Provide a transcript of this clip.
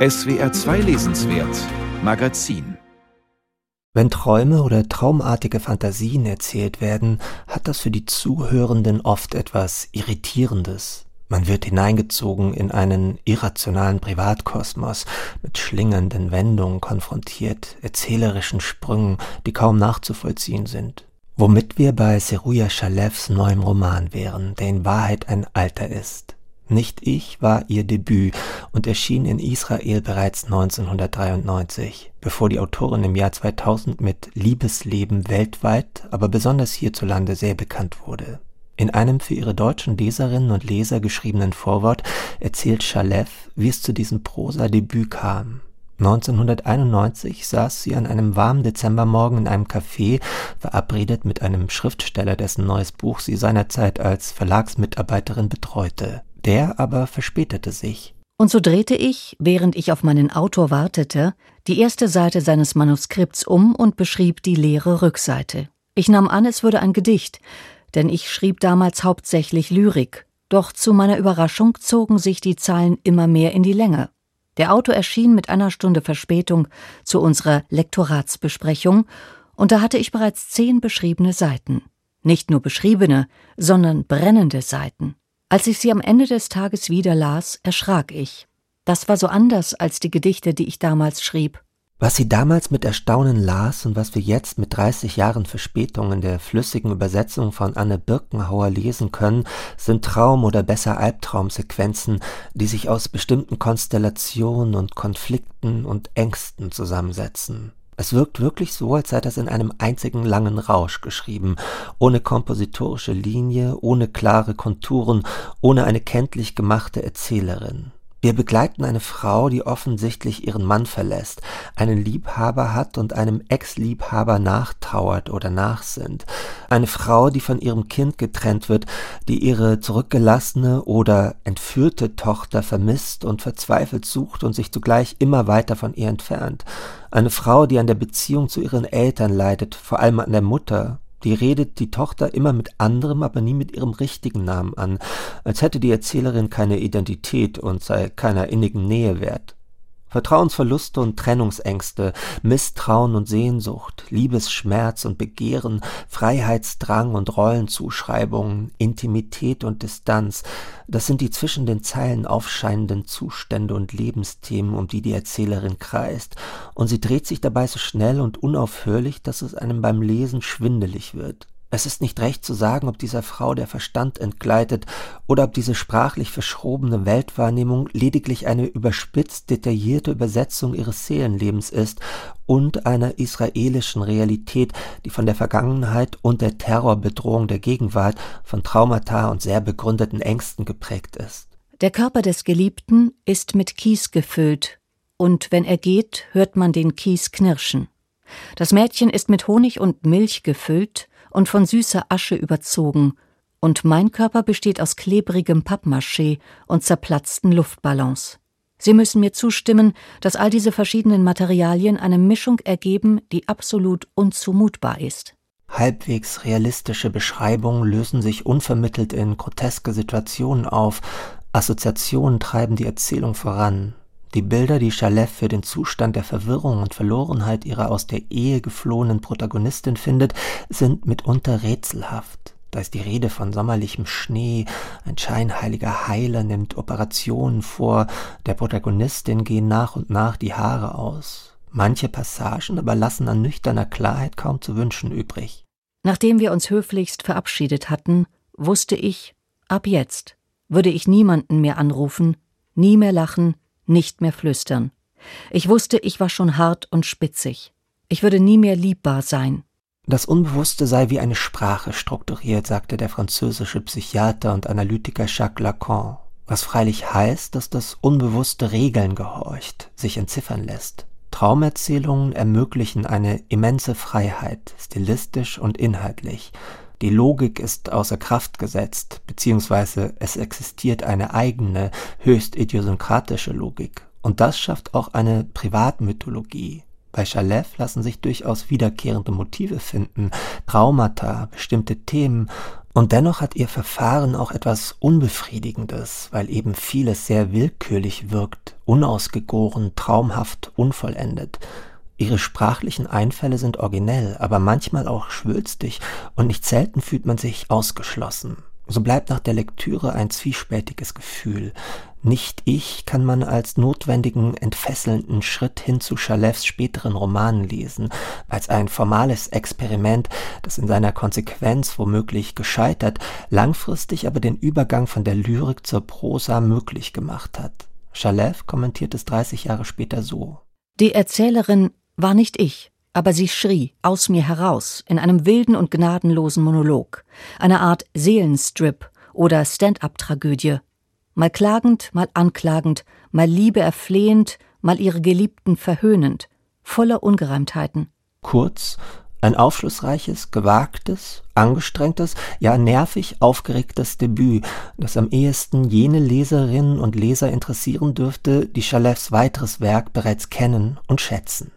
SWR 2 Lesenswert Magazin Wenn Träume oder traumartige Fantasien erzählt werden, hat das für die Zuhörenden oft etwas Irritierendes. Man wird hineingezogen in einen irrationalen Privatkosmos, mit schlingernden Wendungen konfrontiert, erzählerischen Sprüngen, die kaum nachzuvollziehen sind. Womit wir bei Seruja Schalevs neuem Roman wären, der in Wahrheit ein Alter ist. Nicht ich war ihr Debüt und erschien in Israel bereits 1993, bevor die Autorin im Jahr 2000 mit Liebesleben weltweit, aber besonders hierzulande sehr bekannt wurde. In einem für ihre deutschen Leserinnen und Leser geschriebenen Vorwort erzählt Schalev, wie es zu diesem Prosa-Debüt kam. 1991 saß sie an einem warmen Dezembermorgen in einem Café, verabredet mit einem Schriftsteller, dessen neues Buch sie seinerzeit als Verlagsmitarbeiterin betreute. Der aber verspätete sich. Und so drehte ich, während ich auf meinen Autor wartete, die erste Seite seines Manuskripts um und beschrieb die leere Rückseite. Ich nahm an, es würde ein Gedicht, denn ich schrieb damals hauptsächlich Lyrik. Doch zu meiner Überraschung zogen sich die Zeilen immer mehr in die Länge. Der Autor erschien mit einer Stunde Verspätung zu unserer Lektoratsbesprechung, und da hatte ich bereits zehn beschriebene Seiten. Nicht nur beschriebene, sondern brennende Seiten. Als ich sie am Ende des Tages wieder las, erschrak ich. Das war so anders als die Gedichte, die ich damals schrieb. Was sie damals mit Erstaunen las und was wir jetzt mit 30 Jahren Verspätung in der flüssigen Übersetzung von Anne Birkenhauer lesen können, sind Traum- oder besser Albtraumsequenzen, die sich aus bestimmten Konstellationen und Konflikten und Ängsten zusammensetzen. Es wirkt wirklich so, als sei das in einem einzigen langen Rausch geschrieben, ohne kompositorische Linie, ohne klare Konturen, ohne eine kenntlich gemachte Erzählerin. Wir begleiten eine Frau, die offensichtlich ihren Mann verlässt, einen Liebhaber hat und einem Ex-Liebhaber nachtrauert oder nachsinnt. Eine Frau, die von ihrem Kind getrennt wird, die ihre zurückgelassene oder entführte Tochter vermisst und verzweifelt sucht und sich zugleich immer weiter von ihr entfernt. Eine Frau, die an der Beziehung zu ihren Eltern leidet, vor allem an der Mutter, die redet die Tochter immer mit anderem, aber nie mit ihrem richtigen Namen an, als hätte die Erzählerin keine Identität und sei keiner innigen Nähe wert. Vertrauensverluste und Trennungsängste, Misstrauen und Sehnsucht, Liebesschmerz und Begehren, Freiheitsdrang und Rollenzuschreibungen, Intimität und Distanz, das sind die zwischen den Zeilen aufscheinenden Zustände und Lebensthemen, um die die Erzählerin kreist, und sie dreht sich dabei so schnell und unaufhörlich, dass es einem beim Lesen schwindelig wird. Es ist nicht recht zu sagen, ob dieser Frau der Verstand entgleitet oder ob diese sprachlich verschrobene Weltwahrnehmung lediglich eine überspitzt detaillierte Übersetzung ihres Seelenlebens ist und einer israelischen Realität, die von der Vergangenheit und der Terrorbedrohung der Gegenwart, von Traumata und sehr begründeten Ängsten geprägt ist. Der Körper des Geliebten ist mit Kies gefüllt, und wenn er geht, hört man den Kies knirschen. Das Mädchen ist mit Honig und Milch gefüllt, und von süßer Asche überzogen, und mein Körper besteht aus klebrigem Pappmaché und zerplatzten Luftballons. Sie müssen mir zustimmen, dass all diese verschiedenen Materialien eine Mischung ergeben, die absolut unzumutbar ist. Halbwegs realistische Beschreibungen lösen sich unvermittelt in groteske Situationen auf, Assoziationen treiben die Erzählung voran, die Bilder, die Chalev für den Zustand der Verwirrung und Verlorenheit ihrer aus der Ehe geflohenen Protagonistin findet, sind mitunter rätselhaft. Da ist die Rede von sommerlichem Schnee, ein scheinheiliger Heiler nimmt Operationen vor, der Protagonistin gehen nach und nach die Haare aus. Manche Passagen aber lassen an nüchterner Klarheit kaum zu wünschen übrig. Nachdem wir uns höflichst verabschiedet hatten, wusste ich, ab jetzt würde ich niemanden mehr anrufen, nie mehr lachen, nicht mehr flüstern. Ich wusste, ich war schon hart und spitzig. Ich würde nie mehr liebbar sein. Das Unbewusste sei wie eine Sprache strukturiert, sagte der französische Psychiater und Analytiker Jacques Lacan, was freilich heißt, dass das Unbewusste Regeln gehorcht, sich entziffern lässt. Traumerzählungen ermöglichen eine immense Freiheit, stilistisch und inhaltlich. Die Logik ist außer Kraft gesetzt, beziehungsweise es existiert eine eigene, höchst idiosynkratische Logik. Und das schafft auch eine Privatmythologie. Bei Chalev lassen sich durchaus wiederkehrende Motive finden, Traumata, bestimmte Themen, und dennoch hat ihr Verfahren auch etwas Unbefriedigendes, weil eben vieles sehr willkürlich wirkt, unausgegoren, traumhaft, unvollendet. Ihre sprachlichen Einfälle sind originell, aber manchmal auch schwülstig, und nicht selten fühlt man sich ausgeschlossen. So bleibt nach der Lektüre ein zwiespältiges Gefühl. Nicht ich kann man als notwendigen, entfesselnden Schritt hin zu Chalefs späteren Romanen lesen, als ein formales Experiment, das in seiner Konsequenz womöglich gescheitert, langfristig aber den Übergang von der Lyrik zur Prosa möglich gemacht hat. Chalef kommentiert es 30 Jahre später so. Die Erzählerin war nicht ich, aber sie schrie aus mir heraus in einem wilden und gnadenlosen Monolog, eine Art Seelenstrip oder Stand-up-Tragödie, mal klagend, mal anklagend, mal Liebe erflehend, mal ihre Geliebten verhöhnend, voller Ungereimtheiten. Kurz, ein aufschlussreiches, gewagtes, angestrengtes, ja nervig aufgeregtes Debüt, das am ehesten jene Leserinnen und Leser interessieren dürfte, die Chalefs weiteres Werk bereits kennen und schätzen.